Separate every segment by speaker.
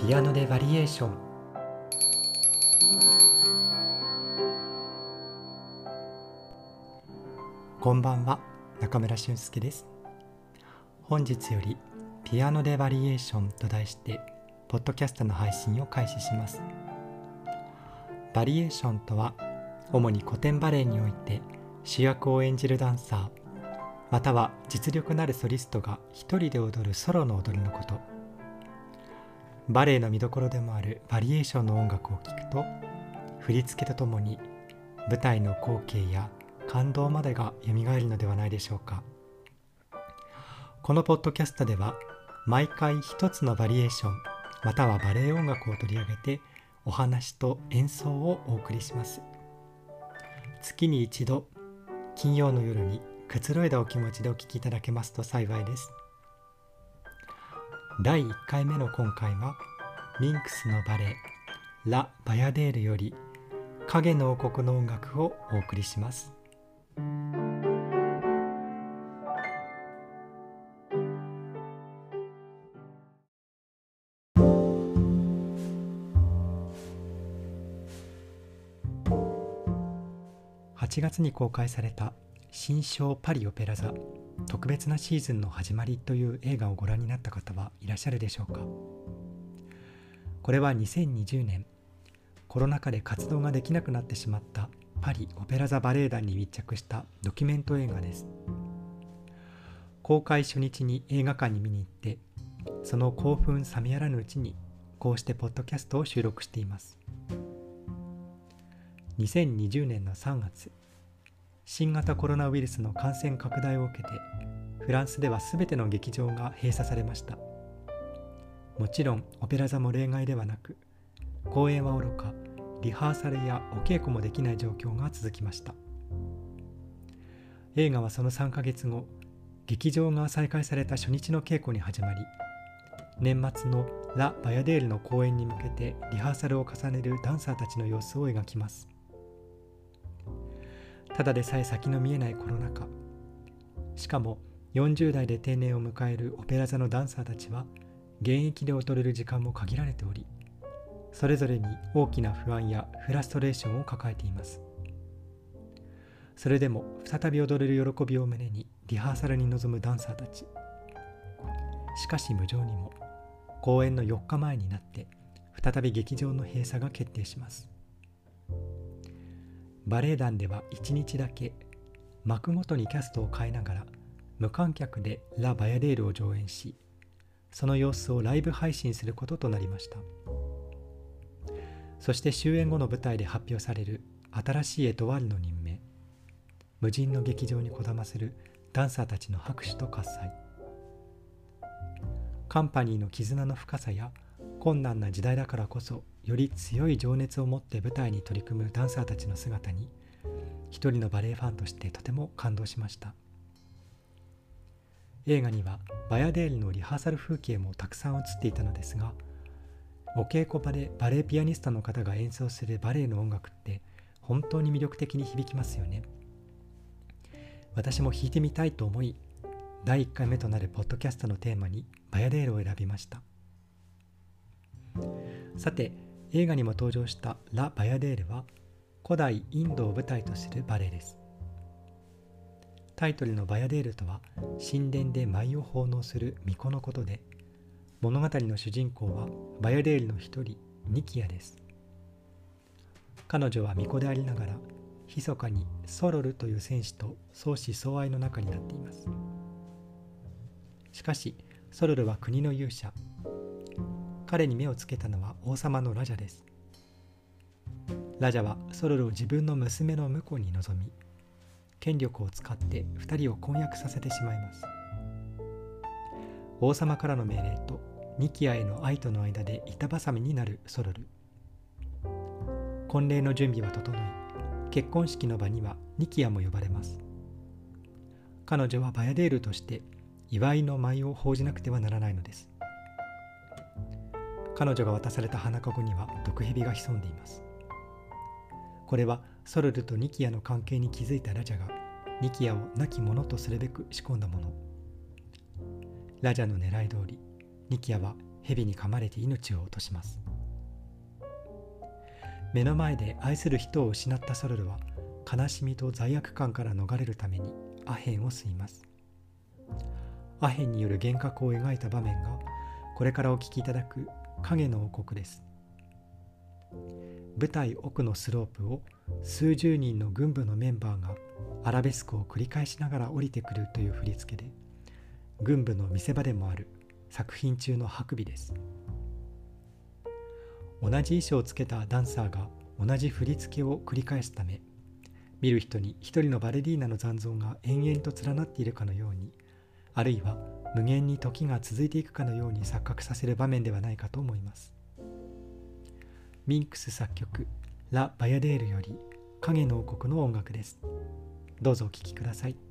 Speaker 1: ピアノでバリエーション。こんばんは中村俊介です。本日よりピアノでバリエーションと題してポッドキャストの配信を開始します。バリエーションとは主に古典バレエにおいて主役を演じるダンサーまたは実力のあるソリストが一人で踊るソロの踊りのこと。バレエの見どころでもあるバリエーションの音楽を聴くと振り付けとともに舞台の光景や感動までがよみがえるのではないでしょうか。このポッドキャストでは毎回一つのバリエーションまたはバレエ音楽を取り上げてお話と演奏をお送りします。月に一度金曜の夜にくつろいだお気持ちでお聴きいただけますと幸いです。第1回目の今回はミンクスのバレエラ・バヤデールより影の王国の音楽をお送りします。8月に公開された新章パリオペラ座。特別なシーズンの始まりという映画をご覧になった方はいらっしゃるでしょうか。これは2020年コロナ禍で活動ができなくなってしまったパリオペラ座バレエ団に密着したドキュメント映画です。公開初日に映画館に見に行ってその興奮冷めやらぬうちにこうしてポッドキャストを収録しています。2020年の3月新型コロナウイルスの感染拡大を受けてフランスでは全ての劇場が閉鎖されました。もちろんオペラ座も例外ではなく公演はおろかリハーサルやお稽古もできない状況が続きました。映画はその3ヶ月後劇場が再開された初日の稽古に始まり年末のラ・バヤデールの公演に向けてリハーサルを重ねるダンサーたちの様子を描きます。ただでさえ先の見えないコロナ禍。しかも40代で定年を迎えるオペラ座のダンサーたちは現役で踊れる時間も限られておりそれぞれに大きな不安やフラストレーションを抱えています。それでも再び踊れる喜びを胸にリハーサルに臨むダンサーたち。しかし無情にも公演の4日前になって再び劇場の閉鎖が決定します。バレエ団では1日だけ幕ごとにキャストを変えながら無観客でラ・バヤデールを上演しその様子をライブ配信することとなりました。そして終演後の舞台で発表される新しいエトワールの任命。無人の劇場にこだまするダンサーたちの拍手と喝采。カンパニーの絆の深さや困難な時代だからこそより強い情熱を持って舞台に取り組むダンサーたちの姿に一人のバレエファンとしてとても感動しました。映画にはバヤデールのリハーサル風景もたくさん映っていたのですがお稽古場でバレエピアニストの方が演奏するバレエの音楽って本当に魅力的に響きますよね。私も弾いてみたいと思い第1回目となるポッドキャストのテーマにバヤデールを選びました。さて映画にも登場したラ・バヤデールは古代インドを舞台とするバレエです。タイトルのバヤデールとは神殿で舞を奉納する巫女のことで物語の主人公はバヤデールの一人ニキアです。彼女は巫女でありながら密かにソロルという戦士と相思相愛の中になっています。しかしソロルは国の勇者彼に目をつけたのは王様のラジャです。ラジャはソロルを自分の娘の婿に望み権力を使って2人を婚約させてしまいます。王様からの命令とニキアへの愛との間で板挟みになるソロル。婚礼の準備は整い結婚式の場にはニキアも呼ばれます。彼女はバヤデールとして祝いの舞を報じなくてはならないのです。彼女が渡された花籠には毒蛇が潜んでいます。これはソルルとニキアの関係に気づいたラジャがニキアを亡き者とするべく仕込んだもの。ラジャの狙い通りニキアは蛇に噛まれて命を落とします。目の前で愛する人を失ったソロルは悲しみと罪悪感から逃れるためにアヘンを吸います。アヘンによる幻覚を描いた場面がこれからお聞きいただく影の王国です。舞台奥のスロープを数十人の軍部のメンバーがアラベスクを繰り返しながら降りてくるという振り付けで軍部の見せ場でもある作品中の白尾です。同じ衣装をつけたダンサーが同じ振り付けを繰り返すため見る人に一人のバレリーナの残像が延々と連なっているかのようにあるいは無限に時が続いていくかのように錯覚させる場面ではないかと思います。ミンクス作曲「ラ・バヤデール」より影の王国の音楽です。どうぞお聴きください。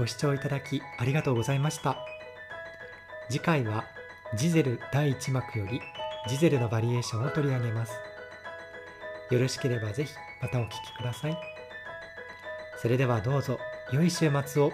Speaker 1: ご視聴いただきありがとうございました。次回はジゼル第1幕よりジゼルのバリエーションを取り上げます。よろしければぜひまたお聴きください。それではどうぞ良い週末を。